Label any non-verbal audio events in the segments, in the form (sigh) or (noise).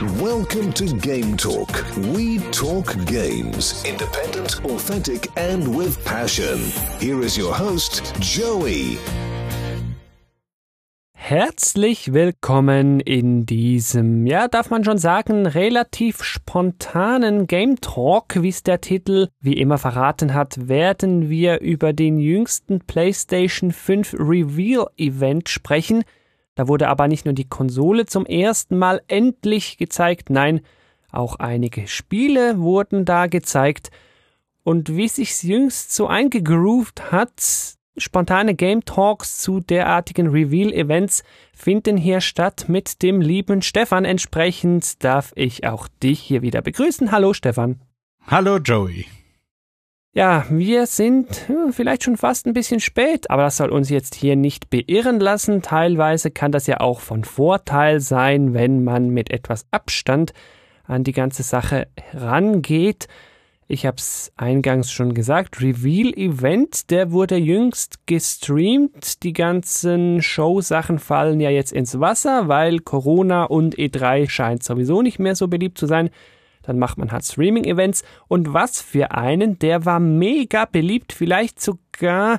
Welcome to Game Talk. We talk games. Independent, authentic, and with passion. Here is your host, Joey. Herzlich willkommen in diesem, ja, darf man schon sagen, relativ spontanen Game Talk, wie es der Titel wie immer verraten hat, werden wir über den jüngsten PlayStation 5 Reveal Event sprechen. Da wurde aber nicht nur die Konsole zum ersten Mal endlich gezeigt, nein, auch einige Spiele wurden da gezeigt. Und wie sich's jüngst so eingegroovt hat, spontane Game Talks zu derartigen Reveal-Events finden hier statt mit dem lieben Stefan. Entsprechend darf ich auch dich hier wieder begrüßen. Hallo Stefan. Hallo Joey. Ja, wir sind vielleicht schon fast ein bisschen spät, aber das soll uns jetzt hier nicht beirren lassen. Teilweise kann das ja auch von Vorteil sein, wenn man mit etwas Abstand an die ganze Sache rangeht. Ich habe es eingangs schon gesagt, Reveal Event, der wurde jüngst gestreamt. Die ganzen Show-Sachen fallen ja jetzt ins Wasser, weil Corona und E3 scheint sowieso nicht mehr so beliebt zu sein. Dann macht man halt Streaming-Events. Und was für einen, der war mega beliebt, vielleicht sogar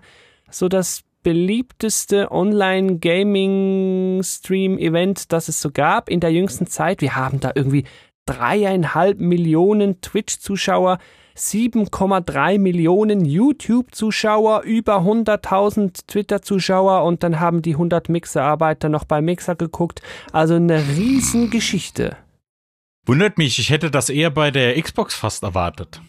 so das beliebteste Online-Gaming-Stream-Event, das es so gab in der jüngsten Zeit. Wir haben da irgendwie dreieinhalb Millionen Twitch-Zuschauer. 7,3 Millionen YouTube-Zuschauer, über 100.000 Twitter-Zuschauer und dann haben die 100 Mixer-Arbeiter noch bei Mixer geguckt. Also eine Riesengeschichte. Wundert mich, ich hätte das eher bei der Xbox fast erwartet.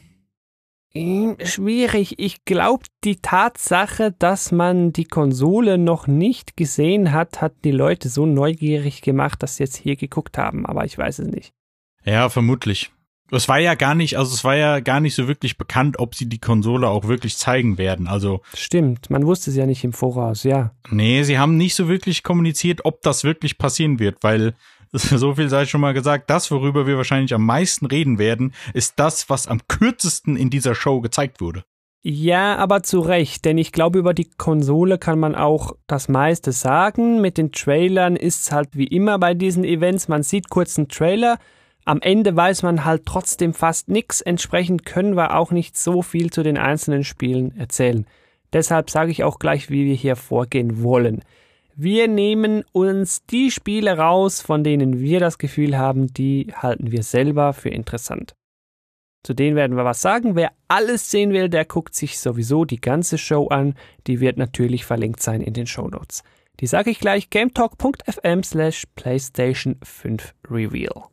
Hm, schwierig. Ich glaube, die Tatsache, dass man die Konsole noch nicht gesehen hat, hat die Leute so neugierig gemacht, dass sie jetzt hier geguckt haben, aber ich weiß es nicht. Ja, vermutlich. Es war ja gar nicht, also es war ja gar nicht so wirklich bekannt, ob sie die Konsole auch wirklich zeigen werden. Also Stimmt, man wusste es ja nicht im Voraus, ja. Nee, sie haben nicht so wirklich kommuniziert, ob das wirklich passieren wird, weil (laughs) so viel sei schon mal gesagt, das, worüber wir wahrscheinlich am meisten reden werden, ist das, was am kürzesten in dieser Show gezeigt wurde. Ja, aber zu Recht, denn ich glaube, über die Konsole kann man auch das meiste sagen. Mit den Trailern ist es halt wie immer bei diesen Events, man sieht kurz einen Trailer, am Ende weiß man halt trotzdem fast nichts, entsprechend können wir auch nicht so viel zu den einzelnen Spielen erzählen. Deshalb sage ich auch gleich, wie wir hier vorgehen wollen. Wir nehmen uns die Spiele raus, von denen wir das Gefühl haben, die halten wir selber für interessant. Zu denen werden wir was sagen. Wer alles sehen will, der guckt sich sowieso die ganze Show an. Die wird natürlich verlinkt sein in den Show Notes. Die sage ich gleich gametalk.fm slash PlayStation 5 Reveal.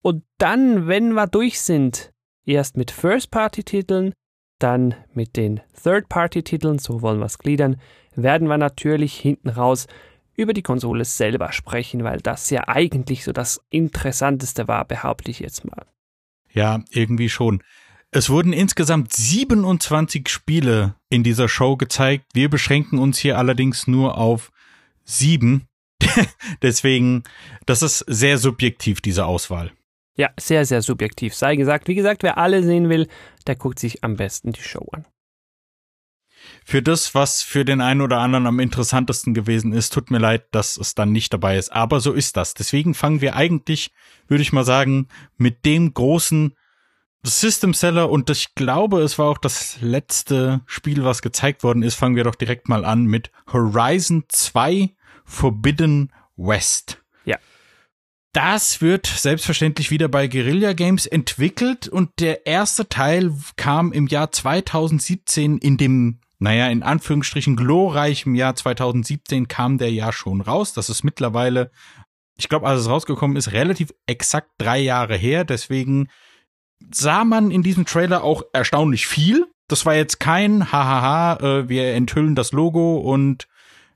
Und dann, wenn wir durch sind, erst mit First-Party-Titeln, dann mit den Third-Party-Titeln, so wollen wir es gliedern, werden wir natürlich hinten raus über die Konsole selber sprechen, weil das ja eigentlich so das Interessanteste war, behaupte ich jetzt mal. Ja, irgendwie schon. Es wurden insgesamt 27 Spiele in dieser Show gezeigt. Wir beschränken uns hier allerdings nur auf sieben. (laughs) Deswegen, das ist sehr subjektiv, diese Auswahl. Ja, sehr, sehr subjektiv. Sei gesagt, wie gesagt, wer alle sehen will, der guckt sich am besten die Show an. Für das, was für den einen oder anderen am interessantesten gewesen ist, tut mir leid, dass es dann nicht dabei ist. Aber so ist das. Deswegen fangen wir eigentlich, würde ich mal sagen, mit dem großen System Seller und ich glaube, es war auch das letzte Spiel, was gezeigt worden ist. Fangen wir doch direkt mal an mit Horizon 2 Forbidden West. Das wird selbstverständlich wieder bei Guerilla Games entwickelt und der erste Teil kam im Jahr 2017 in dem, naja, in Anführungsstrichen glorreichen Jahr 2017 kam der ja schon raus. Das ist mittlerweile, ich glaube, als es rausgekommen ist, relativ exakt drei Jahre her. Deswegen sah man in diesem Trailer auch erstaunlich viel. Das war jetzt kein Hahaha, äh, wir enthüllen das Logo und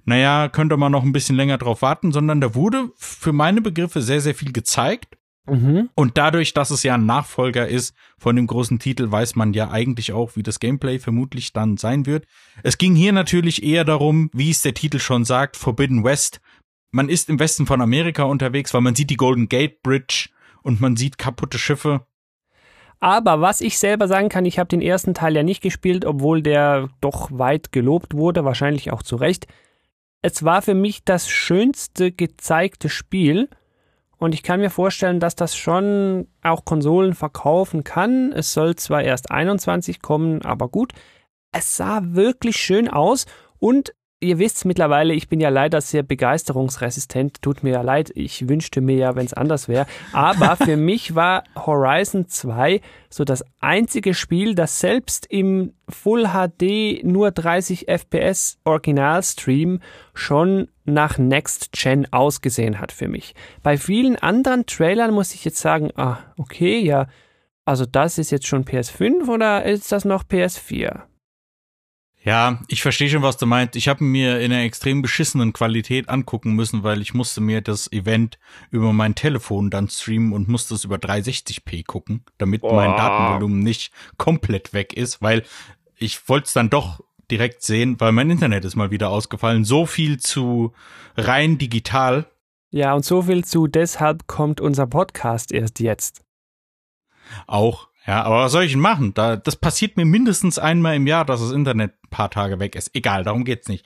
naja, könnte man noch ein bisschen länger drauf warten, sondern da wurde für meine Begriffe sehr, sehr viel gezeigt. Mhm. Und dadurch, dass es ja ein Nachfolger ist von dem großen Titel, weiß man ja eigentlich auch, wie das Gameplay vermutlich dann sein wird. Es ging hier natürlich eher darum, wie es der Titel schon sagt, Forbidden West. Man ist im Westen von Amerika unterwegs, weil man sieht die Golden Gate Bridge und man sieht kaputte Schiffe. Aber was ich selber sagen kann, ich habe den ersten Teil ja nicht gespielt, obwohl der doch weit gelobt wurde, wahrscheinlich auch zu Recht. Es war für mich das schönste gezeigte Spiel Und ich kann mir vorstellen, dass das schon auch Konsolen verkaufen kann. Es soll zwar erst 21 kommen, aber gut. Es sah wirklich schön aus und Ihr wisst mittlerweile, ich bin ja leider sehr begeisterungsresistent. Tut mir ja leid. Ich wünschte mir ja, wenn es anders wäre. Aber (laughs) für mich war Horizon 2 so das einzige Spiel, das selbst im Full HD nur 30 FPS Originalstream schon nach Next Gen ausgesehen hat für mich. Bei vielen anderen Trailern muss ich jetzt sagen, ah, okay, ja, also das ist jetzt schon PS5 oder ist das noch PS4? Ja, ich verstehe schon, was du meinst. Ich habe mir in einer extrem beschissenen Qualität angucken müssen, weil ich musste mir das Event über mein Telefon dann streamen und musste es über 360p gucken, damit Boah. mein Datenvolumen nicht komplett weg ist, weil ich wollte es dann doch direkt sehen, weil mein Internet ist mal wieder ausgefallen. So viel zu rein digital. Ja, und so viel zu deshalb kommt unser Podcast erst jetzt. Auch, ja, aber was soll ich denn machen? Da, das passiert mir mindestens einmal im Jahr, dass das Internet ein paar Tage weg ist. Egal, darum geht's nicht.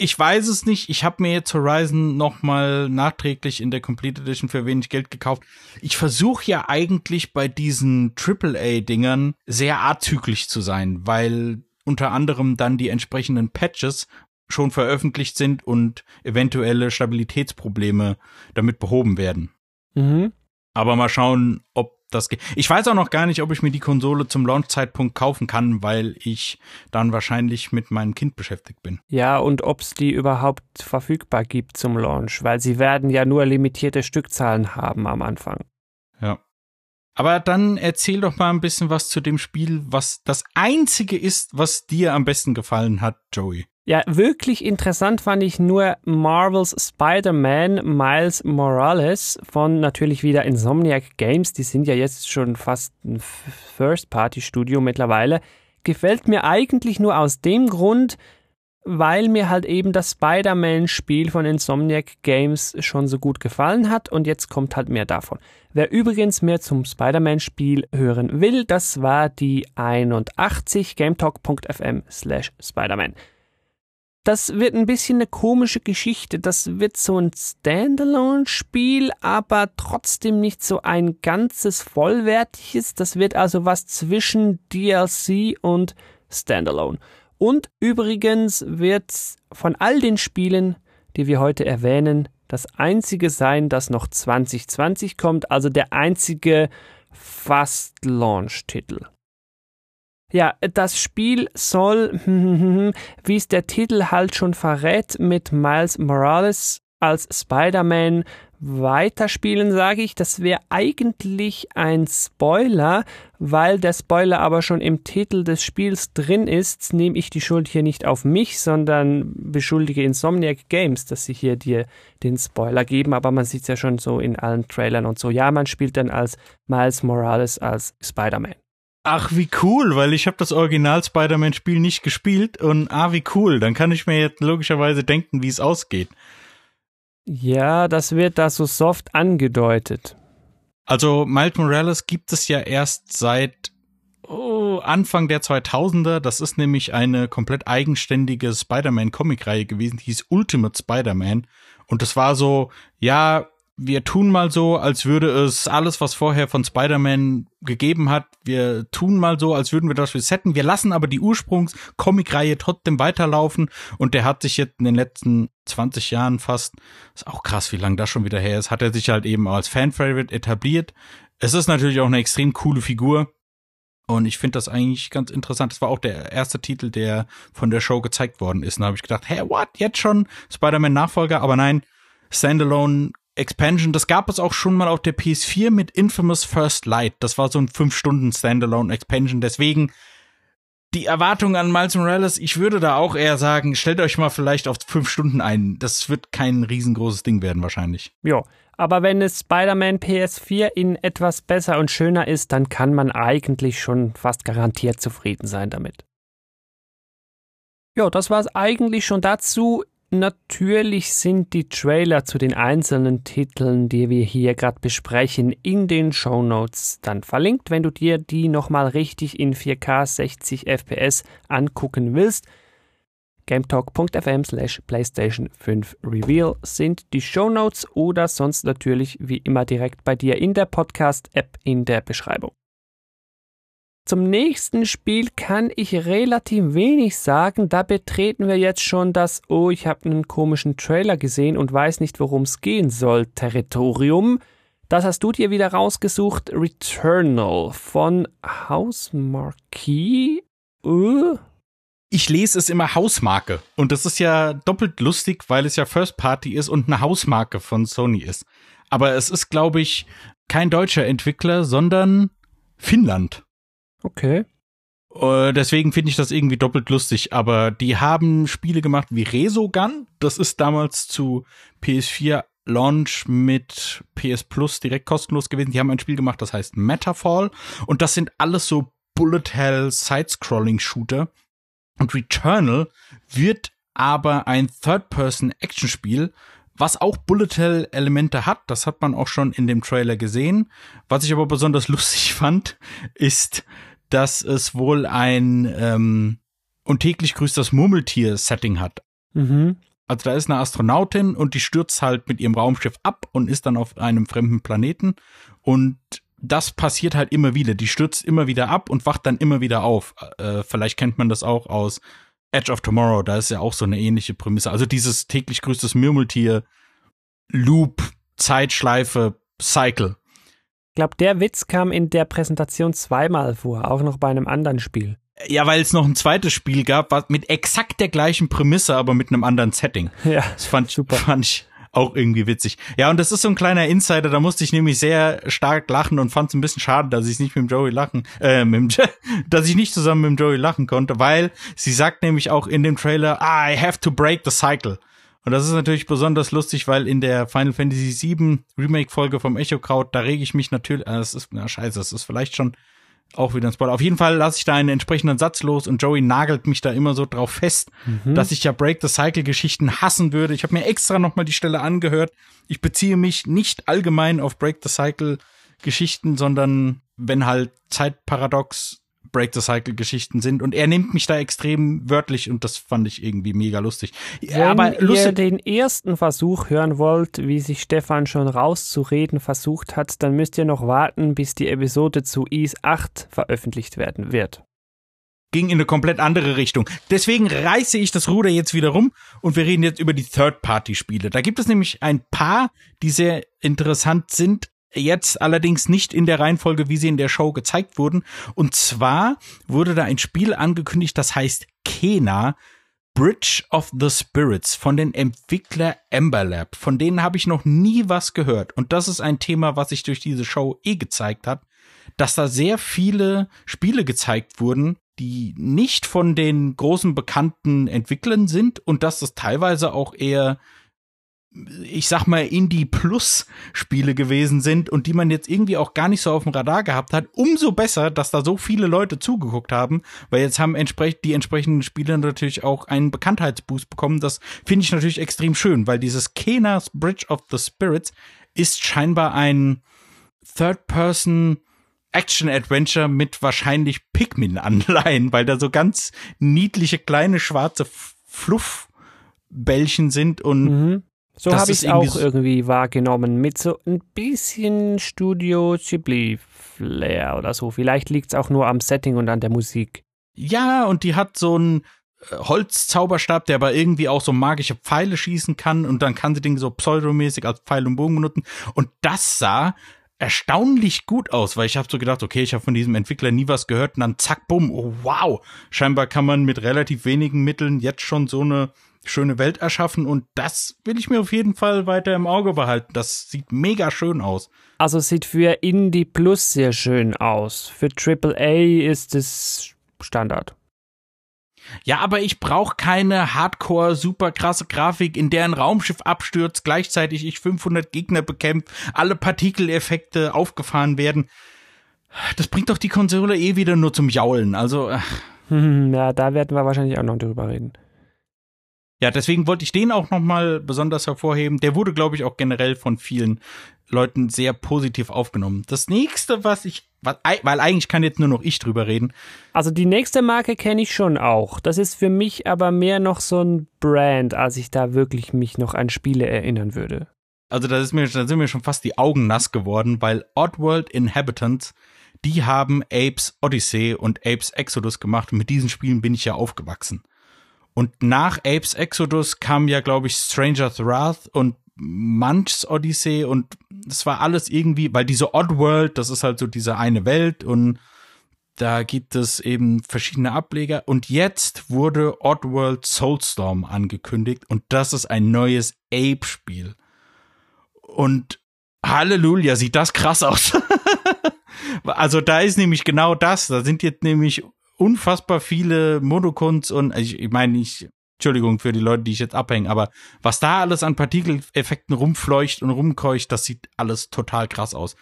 Ich weiß es nicht. Ich habe mir jetzt Horizon noch mal nachträglich in der Complete Edition für wenig Geld gekauft. Ich versuche ja eigentlich bei diesen AAA-Dingern sehr artzüglich zu sein, weil unter anderem dann die entsprechenden Patches schon veröffentlicht sind und eventuelle Stabilitätsprobleme damit behoben werden. Mhm. Aber mal schauen, ob das geht. Ich weiß auch noch gar nicht, ob ich mir die Konsole zum Launchzeitpunkt kaufen kann, weil ich dann wahrscheinlich mit meinem Kind beschäftigt bin. Ja, und ob es die überhaupt verfügbar gibt zum Launch, weil sie werden ja nur limitierte Stückzahlen haben am Anfang. Ja. Aber dann erzähl doch mal ein bisschen was zu dem Spiel, was das einzige ist, was dir am besten gefallen hat, Joey. Ja, wirklich interessant fand ich nur Marvels Spider-Man Miles Morales von natürlich wieder Insomniac Games. Die sind ja jetzt schon fast ein First-Party-Studio mittlerweile. Gefällt mir eigentlich nur aus dem Grund, weil mir halt eben das Spider-Man-Spiel von Insomniac Games schon so gut gefallen hat und jetzt kommt halt mehr davon. Wer übrigens mehr zum Spider-Man-Spiel hören will, das war die 81 gametalk.fm slash Spider-Man. Das wird ein bisschen eine komische Geschichte. Das wird so ein Standalone-Spiel, aber trotzdem nicht so ein ganzes vollwertiges. Das wird also was zwischen DLC und Standalone. Und übrigens wird von all den Spielen, die wir heute erwähnen, das einzige sein, das noch 2020 kommt, also der einzige Fast-Launch-Titel. Ja, das Spiel soll, (laughs) wie es der Titel halt schon verrät, mit Miles Morales als Spider-Man weiterspielen, sage ich. Das wäre eigentlich ein Spoiler, weil der Spoiler aber schon im Titel des Spiels drin ist, nehme ich die Schuld hier nicht auf mich, sondern beschuldige Insomniac Games, dass sie hier dir den Spoiler geben. Aber man sieht es ja schon so in allen Trailern und so. Ja, man spielt dann als Miles Morales als Spider-Man. Ach, wie cool, weil ich habe das Original Spider-Man-Spiel nicht gespielt und ah, wie cool. Dann kann ich mir jetzt logischerweise denken, wie es ausgeht. Ja, das wird da so soft angedeutet. Also Miles Morales gibt es ja erst seit oh, Anfang der 2000er. Das ist nämlich eine komplett eigenständige Spider-Man-Comic-Reihe gewesen, die hieß Ultimate Spider-Man. Und das war so, ja, wir tun mal so, als würde es alles, was vorher von Spider-Man gegeben hat, wir tun mal so, als würden wir das resetten. Wir lassen aber die Ursprungs-Comic-Reihe trotzdem weiterlaufen und der hat sich jetzt in den letzten 20 Jahren fast, ist auch krass, wie lange das schon wieder her ist, hat er sich halt eben als Fan-Favorite etabliert. Es ist natürlich auch eine extrem coole Figur. Und ich finde das eigentlich ganz interessant. Das war auch der erste Titel, der von der Show gezeigt worden ist. Und da habe ich gedacht, hey, what? Jetzt schon Spider-Man-Nachfolger? Aber nein, Standalone Expansion, das gab es auch schon mal auf der PS4 mit Infamous First Light. Das war so ein 5 Stunden Standalone Expansion. Deswegen die Erwartung an Miles Morales, ich würde da auch eher sagen, stellt euch mal vielleicht auf 5 Stunden ein. Das wird kein riesengroßes Ding werden wahrscheinlich. Ja, aber wenn es Spider-Man PS4 in etwas besser und schöner ist, dann kann man eigentlich schon fast garantiert zufrieden sein damit. Ja, das war es eigentlich schon dazu. Natürlich sind die Trailer zu den einzelnen Titeln, die wir hier gerade besprechen, in den Show Notes dann verlinkt, wenn du dir die nochmal richtig in 4K 60 FPS angucken willst. gametalk.fm slash PlayStation 5 Reveal sind die Shownotes oder sonst natürlich wie immer direkt bei dir in der Podcast-App in der Beschreibung. Zum nächsten Spiel kann ich relativ wenig sagen. Da betreten wir jetzt schon das, oh, ich habe einen komischen Trailer gesehen und weiß nicht, worum es gehen soll, Territorium. Das hast du dir wieder rausgesucht. Returnal von House Marquee. Uh. Ich lese es immer Hausmarke. Und das ist ja doppelt lustig, weil es ja First Party ist und eine Hausmarke von Sony ist. Aber es ist, glaube ich, kein deutscher Entwickler, sondern Finnland. Okay. Uh, deswegen finde ich das irgendwie doppelt lustig. Aber die haben Spiele gemacht wie Resogun. Das ist damals zu PS4 Launch mit PS Plus direkt kostenlos gewesen. Die haben ein Spiel gemacht, das heißt Metafall. Und das sind alles so Bullet Hell Side-Scrolling-Shooter. Und Returnal wird aber ein Third-Person-Action-Spiel, was auch Bullet Hell Elemente hat. Das hat man auch schon in dem Trailer gesehen. Was ich aber besonders (laughs) lustig fand, ist, dass es wohl ein ähm, und täglich grüßt das Murmeltier-Setting hat. Mhm. Also da ist eine Astronautin und die stürzt halt mit ihrem Raumschiff ab und ist dann auf einem fremden Planeten. Und das passiert halt immer wieder. Die stürzt immer wieder ab und wacht dann immer wieder auf. Äh, vielleicht kennt man das auch aus Edge of Tomorrow. Da ist ja auch so eine ähnliche Prämisse. Also dieses täglich grüßtes Murmeltier, Loop, Zeitschleife, Cycle. Ich glaube, der Witz kam in der Präsentation zweimal vor, auch noch bei einem anderen Spiel. Ja, weil es noch ein zweites Spiel gab, was mit exakt der gleichen Prämisse, aber mit einem anderen Setting. Ja, das fand, super. fand ich auch irgendwie witzig. Ja, und das ist so ein kleiner Insider, da musste ich nämlich sehr stark lachen und fand es ein bisschen schade, dass ich nicht mit dem Joey lachen, äh, mit dem, (laughs) dass ich nicht zusammen mit dem Joey lachen konnte, weil sie sagt nämlich auch in dem Trailer, I have to break the cycle. Und das ist natürlich besonders lustig, weil in der Final Fantasy VII Remake Folge vom Echo Kraut, da rege ich mich natürlich, äh, das ist, na scheiße, das ist vielleicht schon auch wieder ein Spoiler. Auf jeden Fall lasse ich da einen entsprechenden Satz los und Joey nagelt mich da immer so drauf fest, mhm. dass ich ja Break the Cycle Geschichten hassen würde. Ich habe mir extra nochmal die Stelle angehört. Ich beziehe mich nicht allgemein auf Break the Cycle Geschichten, sondern wenn halt Zeitparadox Break the Cycle Geschichten sind und er nimmt mich da extrem wörtlich und das fand ich irgendwie mega lustig. Wenn aber lustig ihr den ersten Versuch hören wollt, wie sich Stefan schon rauszureden versucht hat, dann müsst ihr noch warten, bis die Episode zu Is 8 veröffentlicht werden wird. Ging in eine komplett andere Richtung. Deswegen reiße ich das Ruder jetzt wieder rum und wir reden jetzt über die Third-Party-Spiele. Da gibt es nämlich ein paar, die sehr interessant sind, Jetzt allerdings nicht in der Reihenfolge, wie sie in der Show gezeigt wurden. Und zwar wurde da ein Spiel angekündigt, das heißt Kena. Bridge of the Spirits von den Entwickler Ember Lab. Von denen habe ich noch nie was gehört. Und das ist ein Thema, was sich durch diese Show eh gezeigt hat, dass da sehr viele Spiele gezeigt wurden, die nicht von den großen bekannten Entwicklern sind und dass es teilweise auch eher ich sag mal, Indie-Plus-Spiele gewesen sind und die man jetzt irgendwie auch gar nicht so auf dem Radar gehabt hat, umso besser, dass da so viele Leute zugeguckt haben, weil jetzt haben entsprechend die entsprechenden Spiele natürlich auch einen Bekanntheitsboost bekommen. Das finde ich natürlich extrem schön, weil dieses Kenas Bridge of the Spirits ist scheinbar ein Third-Person Action-Adventure mit wahrscheinlich Pikmin-Anleihen, weil da so ganz niedliche kleine schwarze Fluffbällchen sind und mhm. So habe ich es auch irgendwie wahrgenommen, mit so ein bisschen Studio Ghibli-Flair oder so. Vielleicht liegt es auch nur am Setting und an der Musik. Ja, und die hat so einen äh, Holzzauberstab, der aber irgendwie auch so magische Pfeile schießen kann und dann kann sie den so pseudomäßig als Pfeil und Bogen benutzen. Und das sah erstaunlich gut aus, weil ich habe so gedacht, okay, ich habe von diesem Entwickler nie was gehört und dann zack, bumm, oh wow. Scheinbar kann man mit relativ wenigen Mitteln jetzt schon so eine schöne Welt erschaffen und das will ich mir auf jeden Fall weiter im Auge behalten. Das sieht mega schön aus. Also sieht für Indie Plus sehr schön aus. Für AAA ist es Standard. Ja, aber ich brauche keine Hardcore super krasse Grafik, in der ein Raumschiff abstürzt, gleichzeitig ich 500 Gegner bekämpfe, alle Partikeleffekte aufgefahren werden. Das bringt doch die Konsole eh wieder nur zum Jaulen. Also ach. ja, da werden wir wahrscheinlich auch noch drüber reden. Ja, deswegen wollte ich den auch nochmal besonders hervorheben. Der wurde, glaube ich, auch generell von vielen Leuten sehr positiv aufgenommen. Das nächste, was ich, weil eigentlich kann jetzt nur noch ich drüber reden. Also die nächste Marke kenne ich schon auch. Das ist für mich aber mehr noch so ein Brand, als ich da wirklich mich noch an Spiele erinnern würde. Also da, ist mir, da sind mir schon fast die Augen nass geworden, weil Oddworld Inhabitants, die haben Apes Odyssey und Apes Exodus gemacht und mit diesen Spielen bin ich ja aufgewachsen. Und nach Apes Exodus kam ja, glaube ich, Stranger's Wrath und Munch's Odyssey und das war alles irgendwie, weil diese Oddworld, das ist halt so diese eine Welt und da gibt es eben verschiedene Ableger und jetzt wurde Oddworld Soulstorm angekündigt und das ist ein neues Ape-Spiel. Und Halleluja, sieht das krass aus. (laughs) also da ist nämlich genau das, da sind jetzt nämlich unfassbar viele Monokunds und ich, ich meine, ich Entschuldigung für die Leute, die ich jetzt abhänge, aber was da alles an Partikeleffekten rumfleucht und rumkeucht, das sieht alles total krass aus.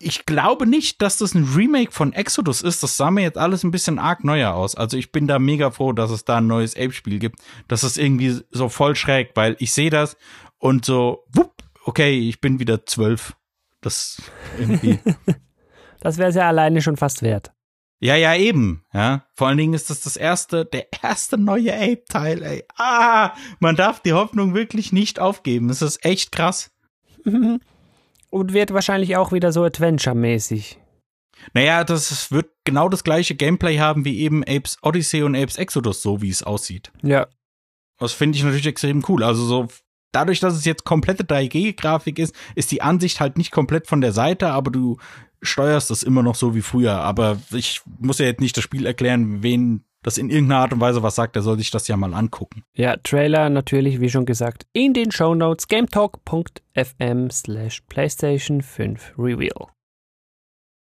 Ich glaube nicht, dass das ein Remake von Exodus ist. Das sah mir jetzt alles ein bisschen arg neuer aus. Also ich bin da mega froh, dass es da ein neues Ape-Spiel gibt. Das ist irgendwie so voll schräg, weil ich sehe das und so, wupp, okay, ich bin wieder zwölf. Das irgendwie. (laughs) das wäre es ja alleine schon fast wert. Ja, ja, eben. Ja, vor allen Dingen ist das das erste, der erste neue Ape-Teil. Ey, ah, man darf die Hoffnung wirklich nicht aufgeben. Das ist echt krass. (laughs) Und wird wahrscheinlich auch wieder so Adventure-mäßig. Naja, das wird genau das gleiche Gameplay haben wie eben Apes Odyssey und Apes Exodus, so wie es aussieht. Ja. Das finde ich natürlich extrem cool. Also so dadurch, dass es jetzt komplette 3G-Grafik ist, ist die Ansicht halt nicht komplett von der Seite, aber du steuerst das immer noch so wie früher. Aber ich muss ja jetzt nicht das Spiel erklären, wen das in irgendeiner Art und Weise was sagt, der soll sich das ja mal angucken. Ja, Trailer natürlich, wie schon gesagt, in den Show Notes gametalk.fm slash PlayStation 5 Reveal.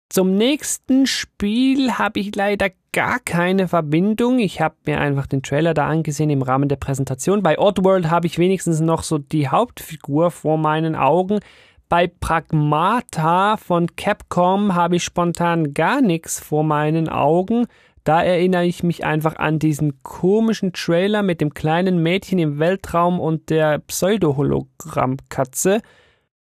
Zum nächsten Spiel habe ich leider gar keine Verbindung. Ich habe mir einfach den Trailer da angesehen im Rahmen der Präsentation. Bei Oddworld habe ich wenigstens noch so die Hauptfigur vor meinen Augen. Bei Pragmata von Capcom habe ich spontan gar nichts vor meinen Augen. Da erinnere ich mich einfach an diesen komischen Trailer mit dem kleinen Mädchen im Weltraum und der Pseudo-Hologrammkatze.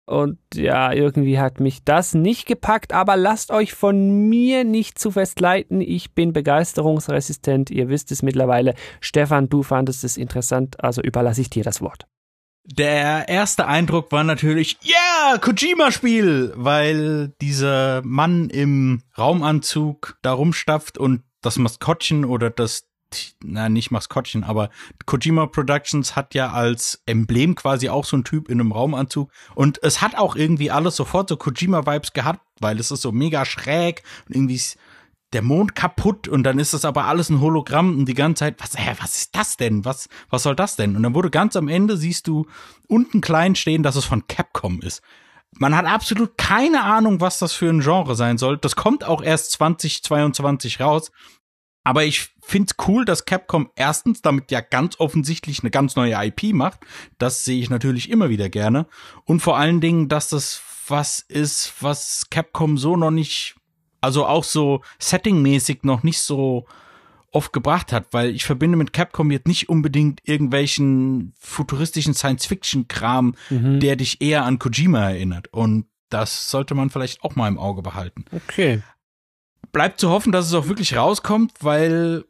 Und ja, irgendwie hat mich das nicht gepackt, aber lasst euch von mir nicht zu fest leiten. Ich bin begeisterungsresistent, ihr wisst es mittlerweile. Stefan, du fandest es interessant, also überlasse ich dir das Wort. Der erste Eindruck war natürlich, yeah, Kojima-Spiel, weil dieser Mann im Raumanzug da rumstapft und das Maskottchen oder das na nicht Maskottchen, aber Kojima Productions hat ja als Emblem quasi auch so ein Typ in einem Raumanzug. Und es hat auch irgendwie alles sofort so Kojima Vibes gehabt, weil es ist so mega schräg und irgendwie der Mond kaputt und dann ist das aber alles ein Hologramm und die ganze Zeit, was, hä, was ist das denn? Was, was soll das denn? Und dann wurde ganz am Ende, siehst du unten klein stehen, dass es von Capcom ist. Man hat absolut keine Ahnung, was das für ein Genre sein soll. Das kommt auch erst 2022 raus. Aber ich find's cool, dass Capcom erstens damit ja ganz offensichtlich eine ganz neue IP macht. Das sehe ich natürlich immer wieder gerne. Und vor allen Dingen, dass das was ist, was Capcom so noch nicht also auch so settingmäßig noch nicht so oft gebracht hat, weil ich verbinde mit Capcom jetzt nicht unbedingt irgendwelchen futuristischen Science-Fiction-Kram, mhm. der dich eher an Kojima erinnert. Und das sollte man vielleicht auch mal im Auge behalten. Okay. Bleibt zu hoffen, dass es auch wirklich rauskommt, weil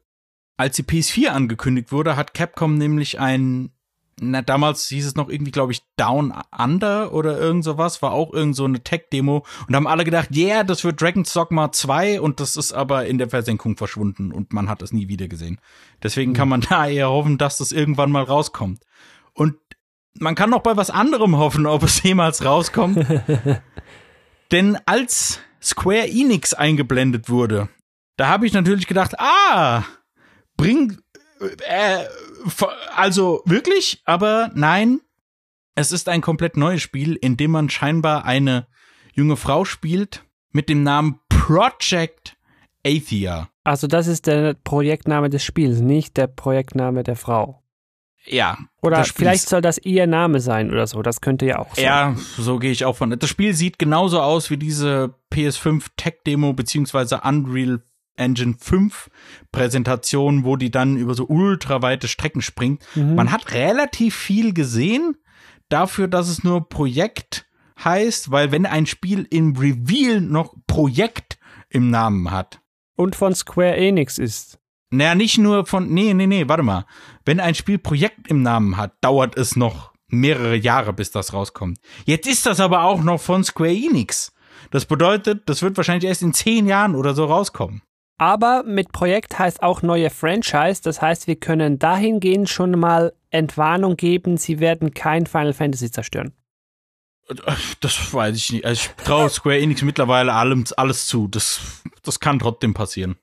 als die PS4 angekündigt wurde, hat Capcom nämlich ein na, damals hieß es noch irgendwie, glaube ich, Down Under oder irgend sowas, war auch irgend so eine Tech-Demo und haben alle gedacht, yeah, das wird Dragon's Dogma 2 und das ist aber in der Versenkung verschwunden und man hat es nie wieder gesehen. Deswegen mhm. kann man da eher hoffen, dass das irgendwann mal rauskommt. Und man kann noch bei was anderem hoffen, ob es jemals rauskommt. (laughs) Denn als Square Enix eingeblendet wurde, da habe ich natürlich gedacht, ah, bring äh, also wirklich, aber nein, es ist ein komplett neues Spiel, in dem man scheinbar eine junge Frau spielt mit dem Namen Project Athia. Also das ist der Projektname des Spiels, nicht der Projektname der Frau. Ja. Oder vielleicht soll das ihr Name sein oder so. Das könnte ja auch sein. Ja, so gehe ich auch von. Das Spiel sieht genauso aus wie diese PS5 Tech Demo beziehungsweise Unreal Engine 5 Präsentation, wo die dann über so ultraweite Strecken springt. Mhm. Man hat relativ viel gesehen dafür, dass es nur Projekt heißt, weil wenn ein Spiel im Reveal noch Projekt im Namen hat. Und von Square Enix ist. Naja, nicht nur von, nee, nee, nee, warte mal. Wenn ein Spiel Projekt im Namen hat, dauert es noch mehrere Jahre, bis das rauskommt. Jetzt ist das aber auch noch von Square Enix. Das bedeutet, das wird wahrscheinlich erst in zehn Jahren oder so rauskommen. Aber mit Projekt heißt auch neue Franchise. Das heißt, wir können dahingehend schon mal Entwarnung geben, sie werden kein Final Fantasy zerstören. Das weiß ich nicht. Also ich traue Square Enix mittlerweile allem, alles zu. Das, das kann trotzdem passieren.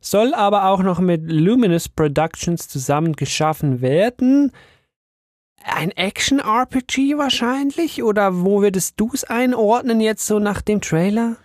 Soll aber auch noch mit Luminous Productions zusammen geschaffen werden. Ein Action-RPG wahrscheinlich? Oder wo würdest du es einordnen jetzt so nach dem Trailer?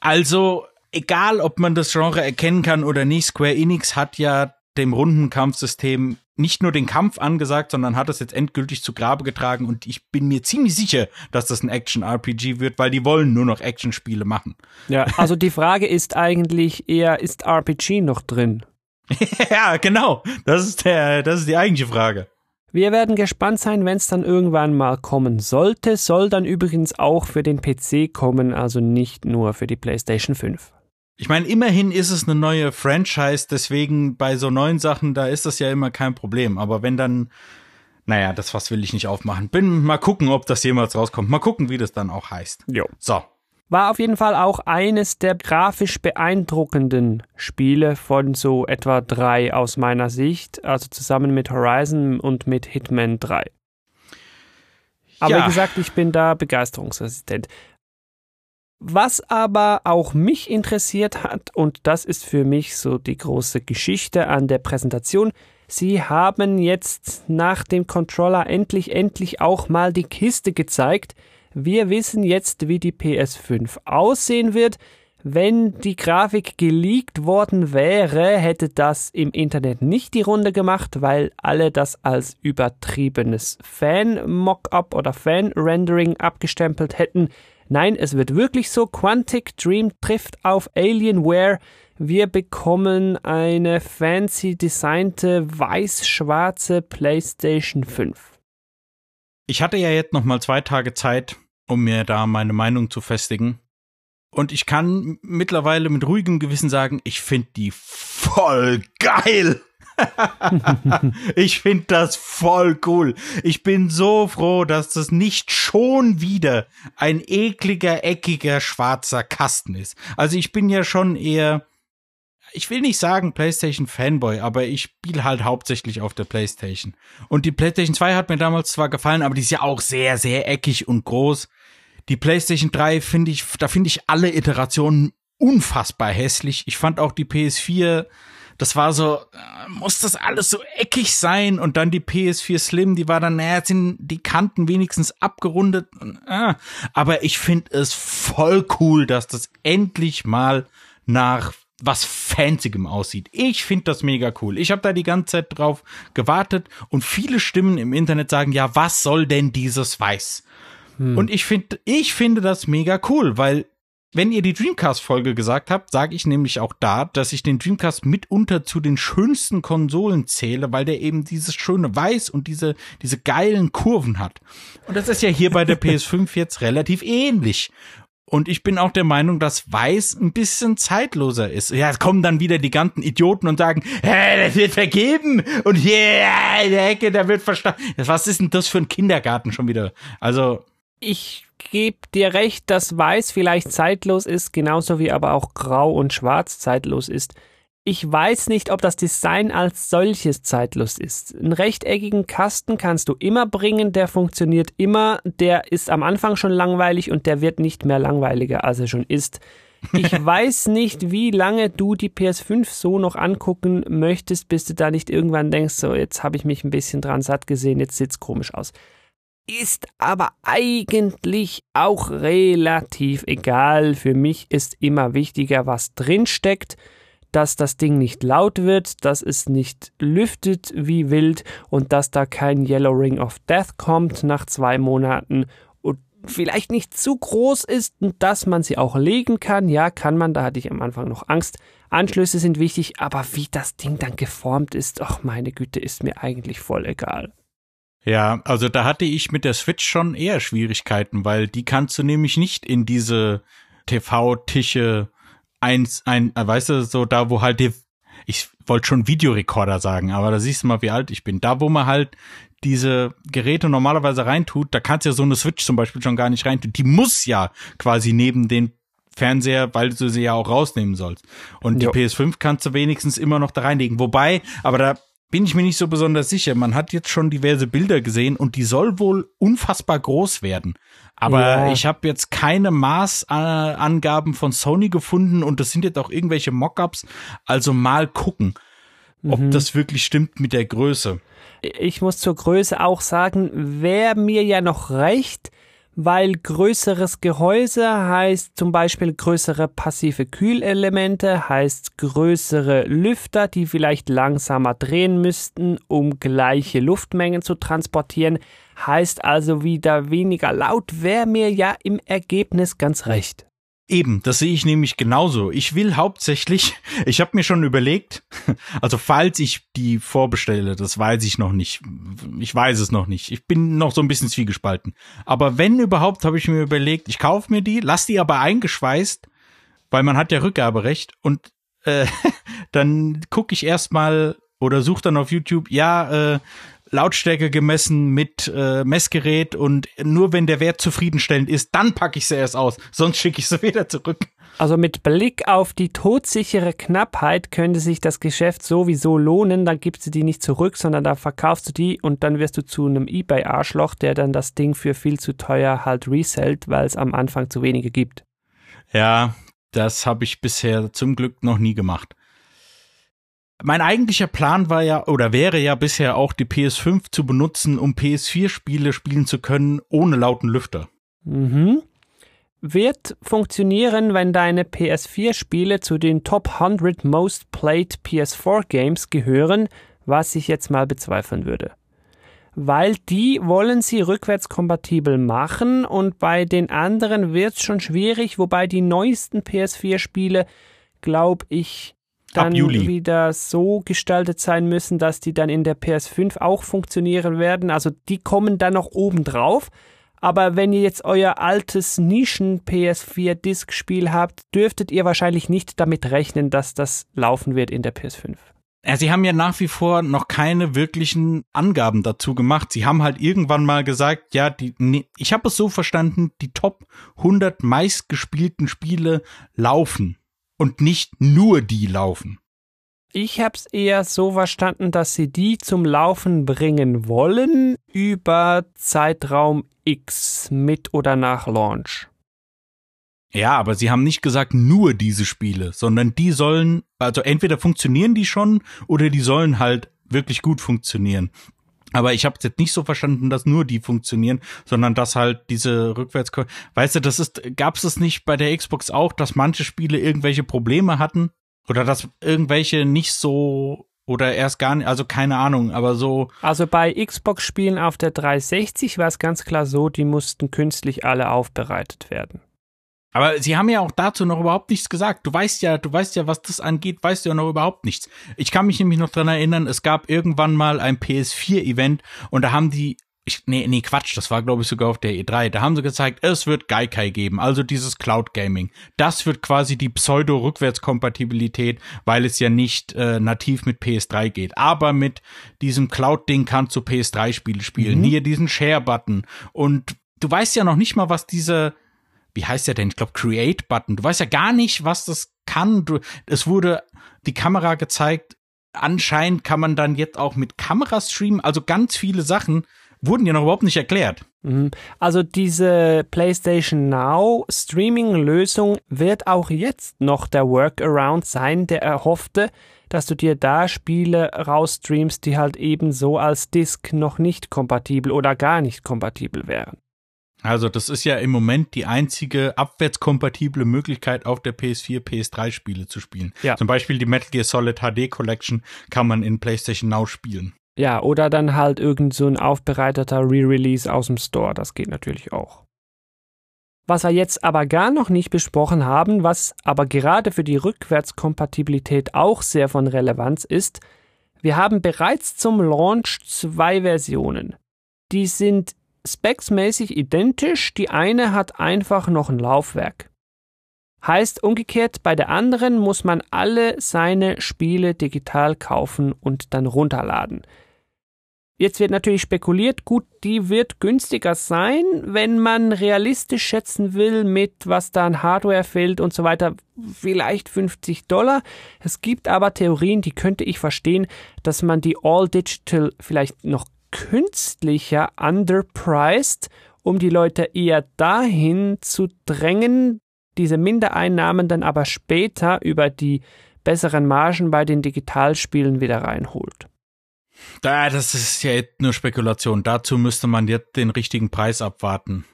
Also, egal ob man das Genre erkennen kann oder nicht, Square Enix hat ja dem runden Kampfsystem nicht nur den Kampf angesagt, sondern hat es jetzt endgültig zu Grabe getragen und ich bin mir ziemlich sicher, dass das ein Action-RPG wird, weil die wollen nur noch Action-Spiele machen. Ja, (laughs) also die Frage ist eigentlich eher, ist RPG noch drin? (laughs) ja, genau. Das ist der, das ist die eigentliche Frage. Wir werden gespannt sein, wenn es dann irgendwann mal kommen sollte. Soll dann übrigens auch für den PC kommen, also nicht nur für die PlayStation 5. Ich meine, immerhin ist es eine neue Franchise, deswegen bei so neuen Sachen, da ist das ja immer kein Problem. Aber wenn dann, naja, das was will ich nicht aufmachen. Bin mal gucken, ob das jemals rauskommt. Mal gucken, wie das dann auch heißt. Jo. So. War auf jeden Fall auch eines der grafisch beeindruckenden Spiele von so etwa drei aus meiner Sicht, also zusammen mit Horizon und mit Hitman 3. Aber ja. wie gesagt, ich bin da begeisterungsresistent. Was aber auch mich interessiert hat, und das ist für mich so die große Geschichte an der Präsentation, sie haben jetzt nach dem Controller endlich, endlich auch mal die Kiste gezeigt. Wir wissen jetzt, wie die PS5 aussehen wird. Wenn die Grafik geleakt worden wäre, hätte das im Internet nicht die Runde gemacht, weil alle das als übertriebenes Fan-Mockup oder Fan-Rendering abgestempelt hätten. Nein, es wird wirklich so. Quantic Dream trifft auf Alienware. Wir bekommen eine fancy designte weiß-schwarze PlayStation 5. Ich hatte ja jetzt noch mal zwei Tage Zeit, um mir da meine Meinung zu festigen. Und ich kann mittlerweile mit ruhigem Gewissen sagen, ich finde die voll geil. (laughs) ich finde das voll cool. Ich bin so froh, dass das nicht schon wieder ein ekliger, eckiger, schwarzer Kasten ist. Also ich bin ja schon eher, ich will nicht sagen PlayStation Fanboy, aber ich spiele halt hauptsächlich auf der PlayStation. Und die PlayStation 2 hat mir damals zwar gefallen, aber die ist ja auch sehr, sehr eckig und groß. Die PlayStation 3 finde ich, da finde ich alle Iterationen unfassbar hässlich. Ich fand auch die PS4 das war so, äh, muss das alles so eckig sein? Und dann die PS4 Slim, die war dann, naja, sind die Kanten wenigstens abgerundet. Äh. Aber ich finde es voll cool, dass das endlich mal nach was Fanzigem aussieht. Ich finde das mega cool. Ich habe da die ganze Zeit drauf gewartet und viele Stimmen im Internet sagen, ja, was soll denn dieses Weiß? Hm. Und ich finde, ich finde das mega cool, weil wenn ihr die Dreamcast-Folge gesagt habt, sage ich nämlich auch da, dass ich den Dreamcast mitunter zu den schönsten Konsolen zähle, weil der eben dieses schöne Weiß und diese, diese geilen Kurven hat. Und das ist ja hier bei der (laughs) PS5 jetzt relativ ähnlich. Und ich bin auch der Meinung, dass Weiß ein bisschen zeitloser ist. Ja, es kommen dann wieder die ganzen Idioten und sagen, hä, das wird vergeben und hier yeah, in der Ecke, da wird verstanden. Was ist denn das für ein Kindergarten schon wieder? Also. Ich gebe dir recht, dass Weiß vielleicht zeitlos ist, genauso wie aber auch Grau und Schwarz zeitlos ist. Ich weiß nicht, ob das Design als solches zeitlos ist. Einen rechteckigen Kasten kannst du immer bringen, der funktioniert immer, der ist am Anfang schon langweilig und der wird nicht mehr langweiliger, als er schon ist. Ich (laughs) weiß nicht, wie lange du die PS5 so noch angucken möchtest, bis du da nicht irgendwann denkst, so jetzt habe ich mich ein bisschen dran satt gesehen, jetzt sieht's komisch aus ist aber eigentlich auch relativ egal. Für mich ist immer wichtiger, was drinsteckt, dass das Ding nicht laut wird, dass es nicht lüftet wie wild und dass da kein Yellow Ring of Death kommt nach zwei Monaten und vielleicht nicht zu groß ist und dass man sie auch legen kann. Ja, kann man, da hatte ich am Anfang noch Angst. Anschlüsse sind wichtig, aber wie das Ding dann geformt ist, ach meine Güte, ist mir eigentlich voll egal. Ja, also da hatte ich mit der Switch schon eher Schwierigkeiten, weil die kannst du nämlich nicht in diese TV-Tische eins, ein, äh, weißt du, so da, wo halt die, ich wollte schon Videorekorder sagen, aber da siehst du mal, wie alt ich bin. Da, wo man halt diese Geräte normalerweise reintut, da kannst du ja so eine Switch zum Beispiel schon gar nicht reintun. Die muss ja quasi neben den Fernseher, weil du sie ja auch rausnehmen sollst. Und jo. die PS5 kannst du wenigstens immer noch da reinlegen. Wobei, aber da bin ich mir nicht so besonders sicher. Man hat jetzt schon diverse Bilder gesehen und die soll wohl unfassbar groß werden. Aber ja. ich habe jetzt keine Maßangaben von Sony gefunden und das sind jetzt auch irgendwelche Mockups. Also mal gucken, ob mhm. das wirklich stimmt mit der Größe. Ich muss zur Größe auch sagen, wer mir ja noch recht, weil größeres Gehäuse heißt zum Beispiel größere passive Kühlelemente, heißt größere Lüfter, die vielleicht langsamer drehen müssten, um gleiche Luftmengen zu transportieren, heißt also wieder weniger laut, wäre mir ja im Ergebnis ganz recht. Eben, das sehe ich nämlich genauso. Ich will hauptsächlich, (laughs) ich habe mir schon überlegt, (laughs) also falls ich die vorbestelle, das weiß ich noch nicht. Ich weiß es noch nicht. Ich bin noch so ein bisschen zwiegespalten. Aber wenn überhaupt, habe ich mir überlegt, ich kaufe mir die, lass die aber eingeschweißt, weil man hat ja Rückgaberecht und äh, (laughs) dann gucke ich erstmal oder suche dann auf YouTube, ja, äh, Lautstärke gemessen mit äh, Messgerät und nur wenn der Wert zufriedenstellend ist, dann packe ich sie erst aus, sonst schicke ich sie (laughs) wieder zurück. Also mit Blick auf die todsichere Knappheit könnte sich das Geschäft sowieso lohnen, dann gibst du die nicht zurück, sondern da verkaufst du die und dann wirst du zu einem Ebay-Arschloch, der dann das Ding für viel zu teuer halt resellt, weil es am Anfang zu wenige gibt. Ja, das habe ich bisher zum Glück noch nie gemacht. Mein eigentlicher Plan war ja oder wäre ja bisher auch die PS5 zu benutzen, um PS4-Spiele spielen zu können ohne lauten Lüfter. Mhm. Wird funktionieren, wenn deine PS4-Spiele zu den Top 100 Most Played PS4 Games gehören, was ich jetzt mal bezweifeln würde. Weil die wollen sie rückwärtskompatibel machen und bei den anderen wird es schon schwierig, wobei die neuesten PS4-Spiele, glaube ich, dann wieder so gestaltet sein müssen, dass die dann in der PS5 auch funktionieren werden. Also die kommen dann noch oben drauf. Aber wenn ihr jetzt euer altes Nischen-PS4-Disk-Spiel habt, dürftet ihr wahrscheinlich nicht damit rechnen, dass das laufen wird in der PS5. Ja, sie haben ja nach wie vor noch keine wirklichen Angaben dazu gemacht. Sie haben halt irgendwann mal gesagt, ja, die, nee, ich habe es so verstanden, die Top 100 meistgespielten Spiele laufen und nicht nur die laufen. Ich habe es eher so verstanden, dass sie die zum Laufen bringen wollen über Zeitraum X mit oder nach Launch. Ja, aber sie haben nicht gesagt nur diese Spiele, sondern die sollen, also entweder funktionieren die schon oder die sollen halt wirklich gut funktionieren. Aber ich habe jetzt nicht so verstanden, dass nur die funktionieren, sondern dass halt diese rückwärts. Weißt du, das ist, gab es nicht bei der Xbox auch, dass manche Spiele irgendwelche Probleme hatten oder dass irgendwelche nicht so oder erst gar nicht, also keine Ahnung, aber so. Also bei Xbox-Spielen auf der 360 war es ganz klar so, die mussten künstlich alle aufbereitet werden. Aber sie haben ja auch dazu noch überhaupt nichts gesagt. Du weißt ja, du weißt ja, was das angeht, weißt du ja noch überhaupt nichts. Ich kann mich nämlich noch dran erinnern, es gab irgendwann mal ein PS4-Event und da haben die ich, nee, nee, Quatsch, das war glaube ich sogar auf der E3. Da haben sie gezeigt, es wird Gaikai geben, also dieses Cloud Gaming. Das wird quasi die Pseudo-Rückwärtskompatibilität, weil es ja nicht äh, nativ mit PS3 geht. Aber mit diesem Cloud-Ding kannst du PS3-Spiele spielen. Mhm. Hier diesen Share-Button. Und du weißt ja noch nicht mal, was diese wie heißt der denn? Ich glaube, Create-Button. Du weißt ja gar nicht, was das kann. Du, es wurde die Kamera gezeigt. Anscheinend kann man dann jetzt auch mit Kamera streamen. Also ganz viele Sachen wurden ja noch überhaupt nicht erklärt. Mhm. Also diese PlayStation Now Streaming-Lösung wird auch jetzt noch der Workaround sein, der erhoffte, dass du dir da Spiele rausstreamst, die halt eben so als Disk noch nicht kompatibel oder gar nicht kompatibel wären. Also das ist ja im Moment die einzige abwärtskompatible Möglichkeit auf der PS4, PS3 Spiele zu spielen. Ja. Zum Beispiel die Metal Gear Solid HD Collection kann man in PlayStation Now spielen. Ja, oder dann halt irgend so ein aufbereiteter Re-Release aus dem Store, das geht natürlich auch. Was wir jetzt aber gar noch nicht besprochen haben, was aber gerade für die Rückwärtskompatibilität auch sehr von Relevanz ist, wir haben bereits zum Launch zwei Versionen. die sind specsmäßig identisch, die eine hat einfach noch ein Laufwerk. Heißt umgekehrt, bei der anderen muss man alle seine Spiele digital kaufen und dann runterladen. Jetzt wird natürlich spekuliert, gut, die wird günstiger sein, wenn man realistisch schätzen will, mit was da an Hardware fehlt und so weiter, vielleicht 50 Dollar. Es gibt aber Theorien, die könnte ich verstehen, dass man die All Digital vielleicht noch künstlicher underpriced, um die Leute eher dahin zu drängen, diese Mindereinnahmen dann aber später über die besseren Margen bei den Digitalspielen wieder reinholt. Da, das ist ja nur Spekulation. Dazu müsste man jetzt den richtigen Preis abwarten.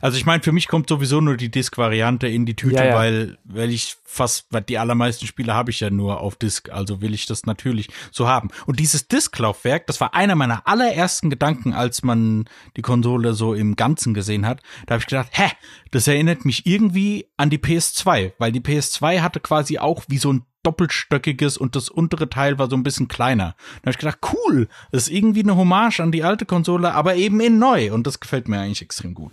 Also ich meine, für mich kommt sowieso nur die Disk-Variante in die Tüte, ja, ja. weil weil ich fast, weil die allermeisten Spiele habe ich ja nur auf Disk, also will ich das natürlich so haben. Und dieses Disklaufwerk, das war einer meiner allerersten Gedanken, als man die Konsole so im Ganzen gesehen hat. Da habe ich gedacht, hä, das erinnert mich irgendwie an die PS2, weil die PS2 hatte quasi auch wie so ein doppelstöckiges und das untere Teil war so ein bisschen kleiner. Da habe ich gedacht, cool, das ist irgendwie eine Hommage an die alte Konsole, aber eben in neu und das gefällt mir eigentlich extrem gut.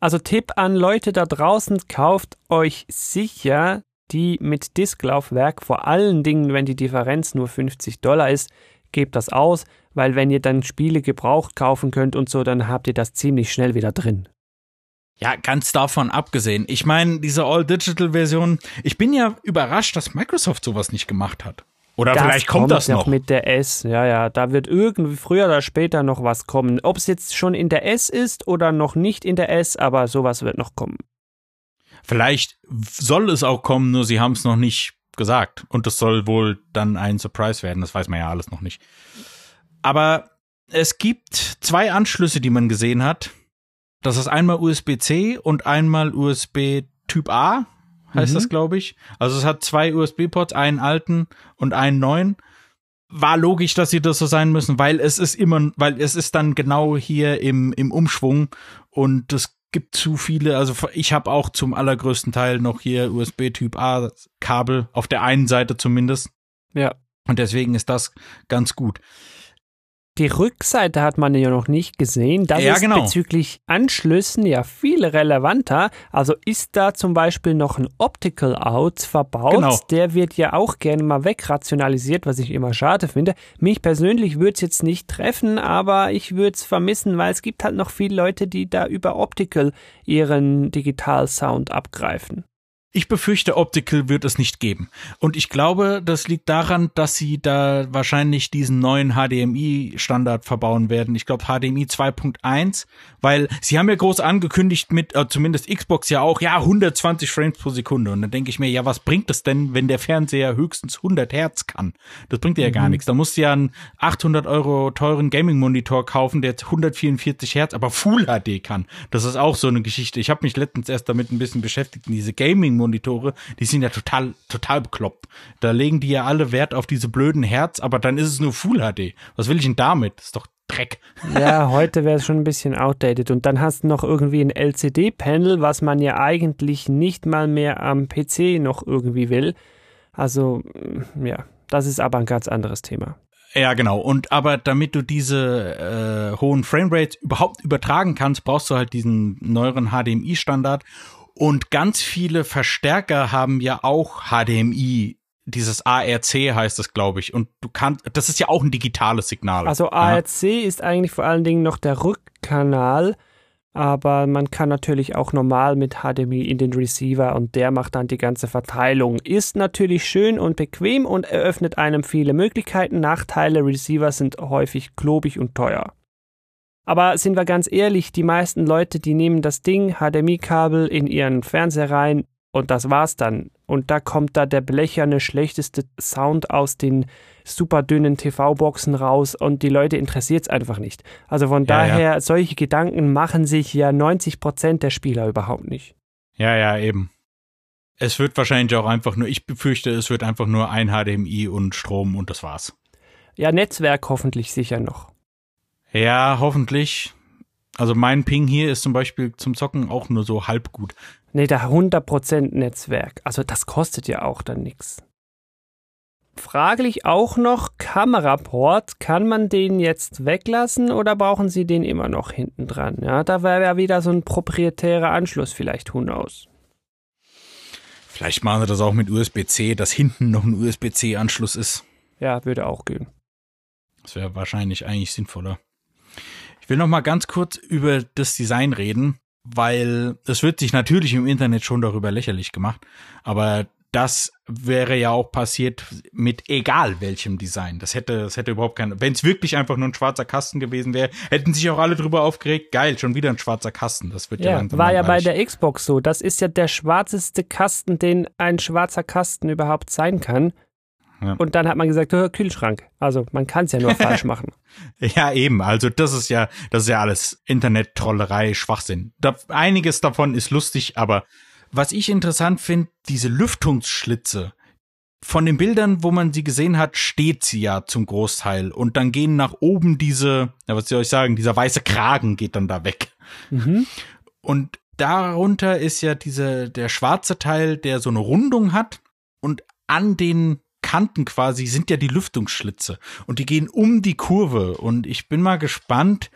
Also Tipp an Leute da draußen, kauft euch sicher die mit Disklaufwerk, vor allen Dingen, wenn die Differenz nur 50 Dollar ist, gebt das aus, weil wenn ihr dann Spiele gebraucht kaufen könnt und so, dann habt ihr das ziemlich schnell wieder drin. Ja, ganz davon abgesehen. Ich meine, diese All-Digital-Version, ich bin ja überrascht, dass Microsoft sowas nicht gemacht hat. Oder das vielleicht kommt, kommt das noch. mit der S. Ja, ja, da wird irgendwie früher oder später noch was kommen. Ob es jetzt schon in der S ist oder noch nicht in der S, aber sowas wird noch kommen. Vielleicht soll es auch kommen, nur sie haben es noch nicht gesagt. Und das soll wohl dann ein Surprise werden. Das weiß man ja alles noch nicht. Aber es gibt zwei Anschlüsse, die man gesehen hat das ist einmal USB-C und einmal USB Typ A, heißt mhm. das, glaube ich. Also es hat zwei USB-Ports, einen alten und einen neuen. War logisch, dass sie das so sein müssen, weil es ist immer, weil es ist dann genau hier im, im Umschwung und es gibt zu viele, also ich habe auch zum allergrößten Teil noch hier USB Typ A Kabel, auf der einen Seite zumindest. Ja. Und deswegen ist das ganz gut. Die Rückseite hat man ja noch nicht gesehen. Das ja, ist genau. bezüglich Anschlüssen ja viel relevanter. Also ist da zum Beispiel noch ein Optical Out verbaut. Genau. Der wird ja auch gerne mal wegrationalisiert, was ich immer schade finde. Mich persönlich würde es jetzt nicht treffen, aber ich würde es vermissen, weil es gibt halt noch viele Leute, die da über Optical ihren Digital Sound abgreifen. Ich befürchte, Optical wird es nicht geben. Und ich glaube, das liegt daran, dass sie da wahrscheinlich diesen neuen HDMI-Standard verbauen werden. Ich glaube HDMI 2.1, weil sie haben ja groß angekündigt mit, äh, zumindest Xbox ja auch, ja, 120 Frames pro Sekunde. Und dann denke ich mir, ja, was bringt das denn, wenn der Fernseher höchstens 100 Hertz kann? Das bringt ja mhm. gar nichts. Da musst du ja einen 800 Euro teuren Gaming-Monitor kaufen, der jetzt 144 Hertz, aber Full HD kann. Das ist auch so eine Geschichte. Ich habe mich letztens erst damit ein bisschen beschäftigt, diese Gaming Monitore, die sind ja total, total bekloppt. Da legen die ja alle Wert auf diese blöden Herz, aber dann ist es nur Full HD. Was will ich denn damit? Das ist doch Dreck. Ja, heute wäre es schon ein bisschen outdated. Und dann hast du noch irgendwie ein LCD-Panel, was man ja eigentlich nicht mal mehr am PC noch irgendwie will. Also, mm, ja, das ist aber ein ganz anderes Thema. Ja, genau. Und aber damit du diese äh, hohen Framerates überhaupt übertragen kannst, brauchst du halt diesen neueren HDMI-Standard. Und ganz viele Verstärker haben ja auch HDMI dieses ARC heißt es, glaube ich. Und du kannst, das ist ja auch ein digitales Signal. Also ARC ja. ist eigentlich vor allen Dingen noch der Rückkanal, aber man kann natürlich auch normal mit HDMI in den Receiver und der macht dann die ganze Verteilung. Ist natürlich schön und bequem und eröffnet einem viele Möglichkeiten. Nachteile, Receiver sind häufig klobig und teuer. Aber sind wir ganz ehrlich, die meisten Leute, die nehmen das Ding, HDMI-Kabel in ihren Fernseher rein und das war's dann. Und da kommt da der blecherne, schlechteste Sound aus den super dünnen TV-Boxen raus und die Leute interessiert's einfach nicht. Also von ja, daher, ja. solche Gedanken machen sich ja 90 Prozent der Spieler überhaupt nicht. Ja, ja, eben. Es wird wahrscheinlich auch einfach nur, ich befürchte, es wird einfach nur ein HDMI und Strom und das war's. Ja, Netzwerk hoffentlich sicher noch. Ja, hoffentlich. Also mein Ping hier ist zum Beispiel zum Zocken auch nur so halb gut. Nee, da 100% Netzwerk. Also das kostet ja auch dann nichts. fraglich auch noch Kameraport. Kann man den jetzt weglassen oder brauchen Sie den immer noch hinten dran? Ja, da wäre ja wieder so ein proprietärer Anschluss vielleicht, who knows. Vielleicht machen sie das auch mit USB-C, dass hinten noch ein USB-C-Anschluss ist. Ja, würde auch gehen. Das wäre wahrscheinlich eigentlich sinnvoller. Ich will noch mal ganz kurz über das Design reden, weil es wird sich natürlich im Internet schon darüber lächerlich gemacht, aber das wäre ja auch passiert mit egal welchem Design. Das hätte, das hätte überhaupt keine. Wenn es wirklich einfach nur ein schwarzer Kasten gewesen wäre, hätten sich auch alle drüber aufgeregt. Geil, schon wieder ein schwarzer Kasten. Das wird ja, ja langsam war ja bei der Xbox so. Das ist ja der schwarzeste Kasten, den ein schwarzer Kasten überhaupt sein kann. Ja. Und dann hat man gesagt, Kühlschrank. Also man kann es ja nur (laughs) falsch machen. Ja, eben. Also das ist ja, das ist ja alles Internet-Trollerei, Schwachsinn. Da, einiges davon ist lustig, aber was ich interessant finde, diese Lüftungsschlitze. Von den Bildern, wo man sie gesehen hat, steht sie ja zum Großteil. Und dann gehen nach oben diese, ja, was soll ich sagen, dieser weiße Kragen geht dann da weg. Mhm. Und darunter ist ja diese, der schwarze Teil, der so eine Rundung hat. Und an den Kanten quasi sind ja die Lüftungsschlitze. Und die gehen um die Kurve. Und ich bin mal gespannt,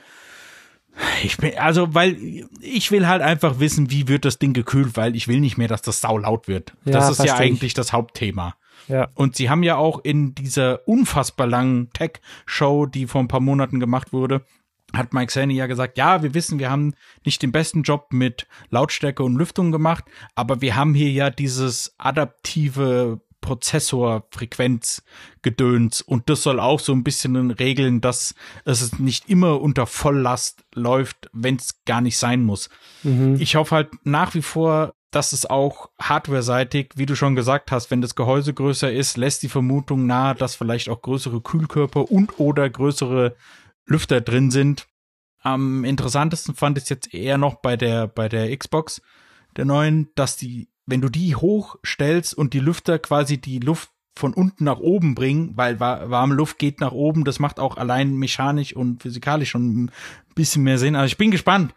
ich bin, also, weil ich will halt einfach wissen, wie wird das Ding gekühlt, weil ich will nicht mehr, dass das sau laut wird. Ja, das ist ja eigentlich das Hauptthema. Ja. Und sie haben ja auch in dieser unfassbar langen Tech-Show, die vor ein paar Monaten gemacht wurde, hat Mike Saney ja gesagt, ja, wir wissen, wir haben nicht den besten Job mit Lautstärke und Lüftung gemacht, aber wir haben hier ja dieses adaptive Prozessorfrequenzgedöns und das soll auch so ein bisschen regeln, dass es nicht immer unter Volllast läuft, wenn es gar nicht sein muss. Mhm. Ich hoffe halt nach wie vor, dass es auch hardware-seitig, wie du schon gesagt hast, wenn das Gehäuse größer ist, lässt die Vermutung nahe, dass vielleicht auch größere Kühlkörper und oder größere Lüfter drin sind. Am interessantesten fand ich es jetzt eher noch bei der, bei der Xbox, der neuen, dass die wenn du die hochstellst und die Lüfter quasi die Luft von unten nach oben bringen, weil warme Luft geht nach oben, das macht auch allein mechanisch und physikalisch schon ein bisschen mehr Sinn. Also ich bin gespannt.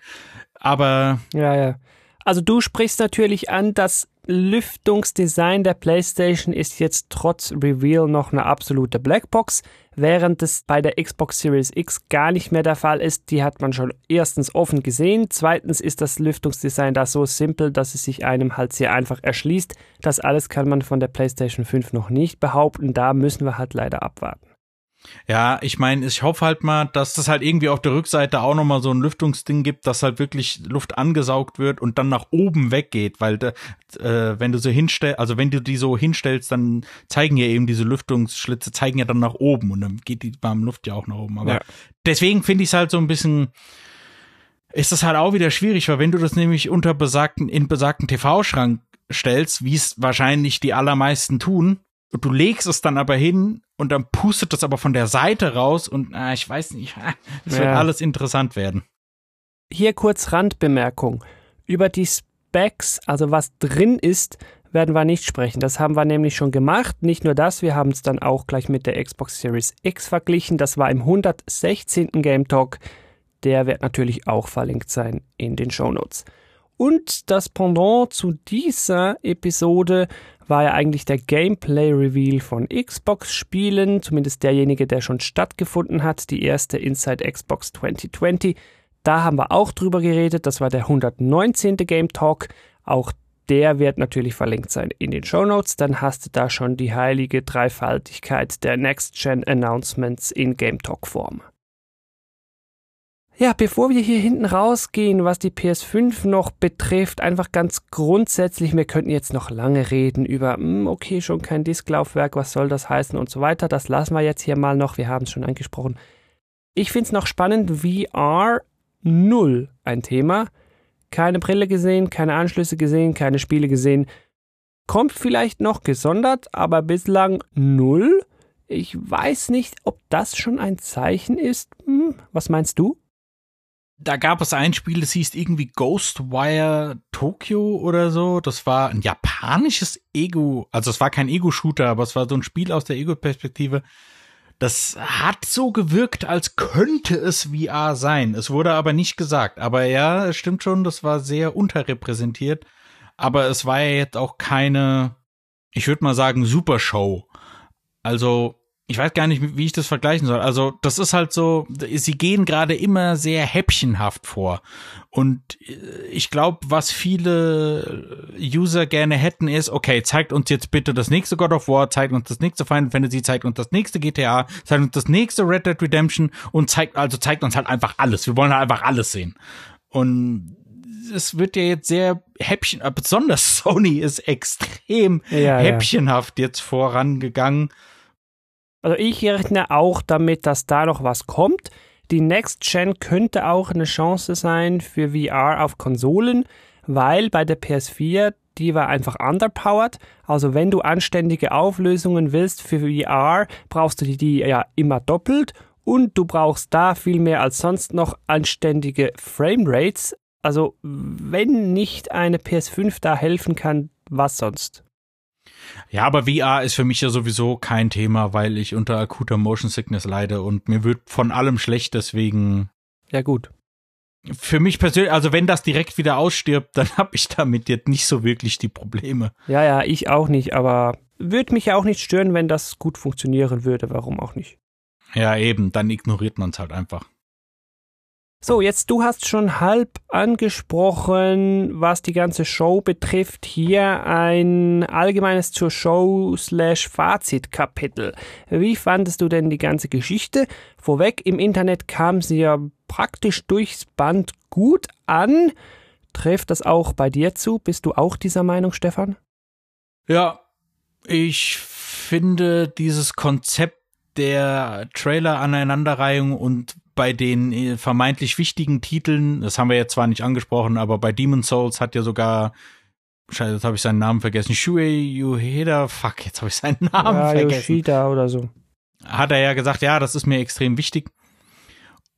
Aber. Ja, ja. Also du sprichst natürlich an, dass Lüftungsdesign der PlayStation ist jetzt trotz Reveal noch eine absolute Blackbox, während es bei der Xbox Series X gar nicht mehr der Fall ist. Die hat man schon erstens offen gesehen, zweitens ist das Lüftungsdesign da so simpel, dass es sich einem halt sehr einfach erschließt. Das alles kann man von der PlayStation 5 noch nicht behaupten, da müssen wir halt leider abwarten. Ja, ich meine, ich hoffe halt mal, dass das halt irgendwie auf der Rückseite auch nochmal so ein Lüftungsding gibt, dass halt wirklich Luft angesaugt wird und dann nach oben weggeht, weil äh, wenn du so hinstellst, also wenn du die so hinstellst, dann zeigen ja eben diese Lüftungsschlitze, zeigen ja dann nach oben und dann geht die warme Luft ja auch nach oben. Aber ja. deswegen finde ich es halt so ein bisschen, ist das halt auch wieder schwierig, weil wenn du das nämlich unter besagten, in besagten TV-Schrank stellst, wie es wahrscheinlich die allermeisten tun, und du legst es dann aber hin und dann pustet das aber von der Seite raus und äh, ich weiß nicht, es wird alles interessant werden. Hier kurz Randbemerkung. Über die Specs, also was drin ist, werden wir nicht sprechen. Das haben wir nämlich schon gemacht. Nicht nur das, wir haben es dann auch gleich mit der Xbox Series X verglichen. Das war im 116. Game Talk. Der wird natürlich auch verlinkt sein in den Show Notes. Und das Pendant zu dieser Episode war ja eigentlich der Gameplay-Reveal von Xbox-Spielen, zumindest derjenige, der schon stattgefunden hat, die erste Inside Xbox 2020. Da haben wir auch drüber geredet, das war der 119. Game Talk. Auch der wird natürlich verlinkt sein in den Show Notes. Dann hast du da schon die heilige Dreifaltigkeit der Next-Gen Announcements in Game Talk Form. Ja, bevor wir hier hinten rausgehen, was die PS5 noch betrifft, einfach ganz grundsätzlich, wir könnten jetzt noch lange reden über, hm, okay, schon kein Disklaufwerk, was soll das heißen und so weiter. Das lassen wir jetzt hier mal noch, wir haben es schon angesprochen. Ich finde es noch spannend, VR null ein Thema. Keine Brille gesehen, keine Anschlüsse gesehen, keine Spiele gesehen. Kommt vielleicht noch gesondert, aber bislang null. Ich weiß nicht, ob das schon ein Zeichen ist. Hm, was meinst du? Da gab es ein Spiel, das hieß irgendwie Ghostwire Tokyo oder so. Das war ein japanisches Ego, also es war kein Ego-Shooter, aber es war so ein Spiel aus der Ego-Perspektive. Das hat so gewirkt, als könnte es VR sein. Es wurde aber nicht gesagt. Aber ja, es stimmt schon, das war sehr unterrepräsentiert. Aber es war ja jetzt auch keine, ich würde mal sagen, Supershow. Also ich weiß gar nicht, wie ich das vergleichen soll. Also das ist halt so, sie gehen gerade immer sehr häppchenhaft vor. Und äh, ich glaube, was viele User gerne hätten, ist, okay, zeigt uns jetzt bitte das nächste God of War, zeigt uns das nächste Final Fantasy, zeigt uns das nächste GTA, zeigt uns das nächste Red Dead Redemption und zeigt, also zeigt uns halt einfach alles. Wir wollen halt einfach alles sehen. Und es wird ja jetzt sehr häppchen, äh, besonders (laughs) Sony ist extrem ja, häppchenhaft ja. jetzt vorangegangen. Also ich rechne auch damit, dass da noch was kommt. Die Next Gen könnte auch eine Chance sein für VR auf Konsolen, weil bei der PS4 die war einfach underpowered. Also wenn du anständige Auflösungen willst für VR, brauchst du die, ja immer doppelt und du brauchst da viel mehr als sonst noch anständige Framerates. Also wenn nicht eine PS5 da helfen kann, was sonst? Ja, aber VR ist für mich ja sowieso kein Thema, weil ich unter akuter Motion Sickness leide und mir wird von allem schlecht, deswegen. Ja, gut. Für mich persönlich, also wenn das direkt wieder ausstirbt, dann (laughs) habe ich damit jetzt nicht so wirklich die Probleme. Ja, ja, ich auch nicht, aber würde mich ja auch nicht stören, wenn das gut funktionieren würde. Warum auch nicht? Ja, eben, dann ignoriert man es halt einfach. So, jetzt du hast schon halb angesprochen, was die ganze Show betrifft. Hier ein allgemeines zur Show slash Fazit Kapitel. Wie fandest du denn die ganze Geschichte? Vorweg, im Internet kam sie ja praktisch durchs Band gut an. Trifft das auch bei dir zu? Bist du auch dieser Meinung, Stefan? Ja, ich finde dieses Konzept der Trailer-Aneinanderreihung und bei den äh, vermeintlich wichtigen Titeln, das haben wir jetzt zwar nicht angesprochen, aber bei Demon Souls hat ja sogar Scheiße, jetzt habe ich seinen Namen vergessen. Shuei Ueda, fuck, jetzt habe ich seinen (laughs) Namen ja, vergessen. Yoshida oder so. Hat er ja gesagt, ja, das ist mir extrem wichtig.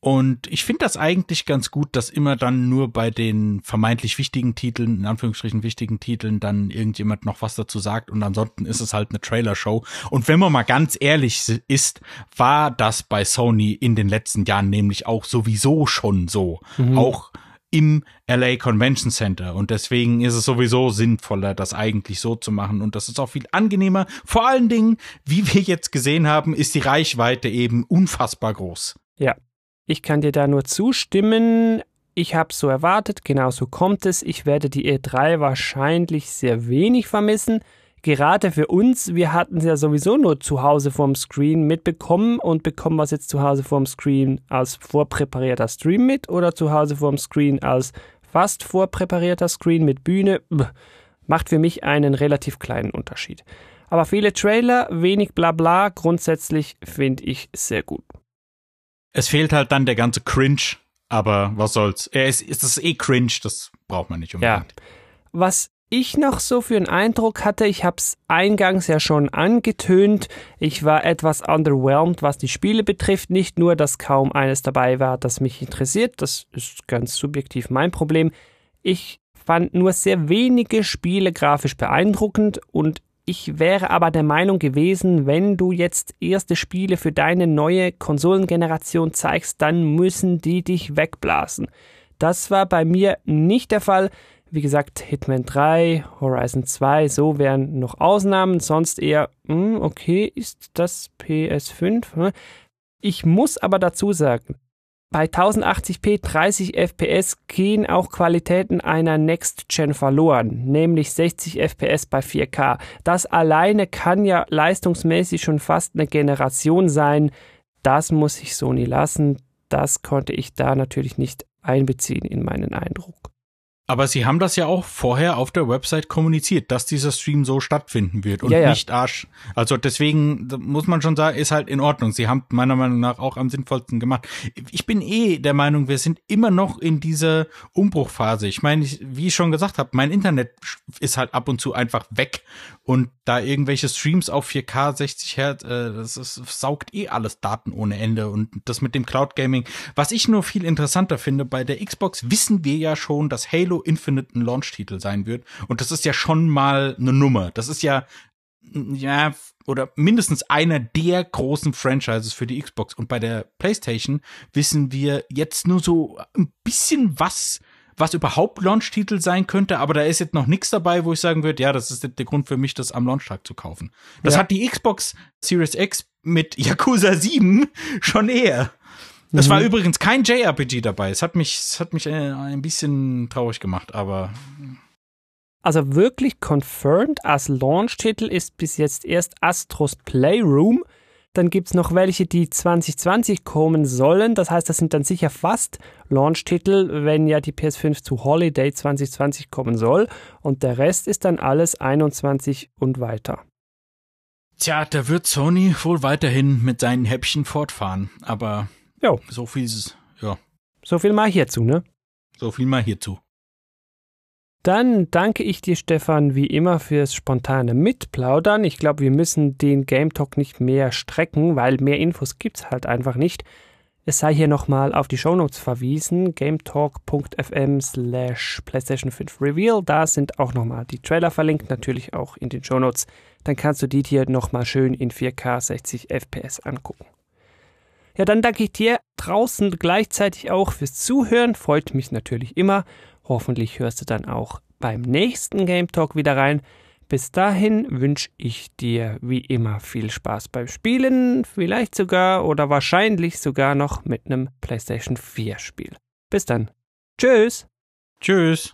Und ich finde das eigentlich ganz gut, dass immer dann nur bei den vermeintlich wichtigen Titeln, in Anführungsstrichen wichtigen Titeln, dann irgendjemand noch was dazu sagt und ansonsten ist es halt eine Trailer-Show. Und wenn man mal ganz ehrlich ist, war das bei Sony in den letzten Jahren nämlich auch sowieso schon so. Mhm. Auch im LA Convention Center. Und deswegen ist es sowieso sinnvoller, das eigentlich so zu machen. Und das ist auch viel angenehmer. Vor allen Dingen, wie wir jetzt gesehen haben, ist die Reichweite eben unfassbar groß. Ja, ich kann dir da nur zustimmen. Ich habe so erwartet, genau so kommt es. Ich werde die E3 wahrscheinlich sehr wenig vermissen. Gerade für uns, wir hatten es ja sowieso nur zu Hause vorm Screen mitbekommen und bekommen was jetzt zu Hause vorm Screen als vorpräparierter Stream mit oder zu Hause vorm Screen als fast vorpräparierter Screen mit Bühne. Macht für mich einen relativ kleinen Unterschied. Aber viele Trailer, wenig Blabla, grundsätzlich finde ich sehr gut. Es fehlt halt dann der ganze Cringe, aber was soll's. Er ist, ist das eh cringe, das braucht man nicht unbedingt. Ja. Was ich noch so für einen Eindruck hatte, ich habe es eingangs ja schon angetönt, ich war etwas underwhelmed, was die Spiele betrifft. Nicht nur, dass kaum eines dabei war, das mich interessiert, das ist ganz subjektiv mein Problem. Ich fand nur sehr wenige Spiele grafisch beeindruckend und ich wäre aber der Meinung gewesen, wenn du jetzt erste Spiele für deine neue Konsolengeneration zeigst, dann müssen die dich wegblasen. Das war bei mir nicht der Fall. Wie gesagt, Hitman 3, Horizon 2, so wären noch Ausnahmen, sonst eher, hm, okay, ist das PS5? Ich muss aber dazu sagen, bei 1080p 30 FPS gehen auch Qualitäten einer Next Gen verloren, nämlich 60 FPS bei 4K. Das alleine kann ja leistungsmäßig schon fast eine Generation sein. Das muss ich Sony lassen. Das konnte ich da natürlich nicht einbeziehen in meinen Eindruck. Aber sie haben das ja auch vorher auf der Website kommuniziert, dass dieser Stream so stattfinden wird und ja, ja. nicht Arsch. Also deswegen muss man schon sagen, ist halt in Ordnung. Sie haben meiner Meinung nach auch am sinnvollsten gemacht. Ich bin eh der Meinung, wir sind immer noch in dieser Umbruchphase. Ich meine, wie ich schon gesagt habe, mein Internet ist halt ab und zu einfach weg und da irgendwelche Streams auf 4K 60 Hertz, äh, das, ist, saugt eh alles Daten ohne Ende und das mit dem Cloud Gaming. Was ich nur viel interessanter finde, bei der Xbox wissen wir ja schon, dass Halo Halo Infinite ein Launch-Titel sein wird. Und das ist ja schon mal eine Nummer. Das ist ja, ja, oder mindestens einer der großen Franchises für die Xbox. Und bei der PlayStation wissen wir jetzt nur so ein bisschen was was überhaupt Launch-Titel sein könnte, aber da ist jetzt noch nichts dabei, wo ich sagen würde, ja, das ist der Grund für mich, das am Launchtag zu kaufen. Das Ja. hat die Xbox Series X mit Yakuza 7 (laughs) schon eher. Das war übrigens kein JRPG dabei. Es hat mich, es hat mich äh, ein bisschen traurig gemacht, aber Also wirklich confirmed als Launch-Titel ist bis jetzt erst Astros Playroom. Dann gibt's noch welche, die 2020 kommen sollen. Das heißt, das sind dann sicher fast Launch-Titel, wenn ja die PS5 zu Holiday 2020 kommen soll. Und der Rest ist dann alles 21 und weiter. tja, da wird Sony wohl weiterhin mit seinen Häppchen fortfahren. Aber Jo. so viel ist, ja, So viel mal hierzu, ne? so viel mal hierzu. Dann danke ich dir, Stefan, wie immer fürs spontane Mitplaudern. Ich glaube, wir müssen den Game Talk nicht mehr strecken, weil mehr Infos gibt's halt einfach nicht. Es sei hier nochmal auf die Shownotes verwiesen, gametalk.fm slash PlayStation 5 Reveal. Da sind auch nochmal die Trailer verlinkt, natürlich auch in den Shownotes. Dann kannst du die dir nochmal schön in 4K 60 FPS angucken. Ja, dann danke ich dir draußen gleichzeitig auch fürs Zuhören. Freut mich natürlich immer. Hoffentlich hörst du dann auch beim nächsten Game Talk wieder rein. Bis dahin wünsche ich dir wie immer viel Spaß beim Spielen, vielleicht sogar oder wahrscheinlich sogar noch mit einem PlayStation 4 Spiel. Bis dann. Tschüss. Tschüss.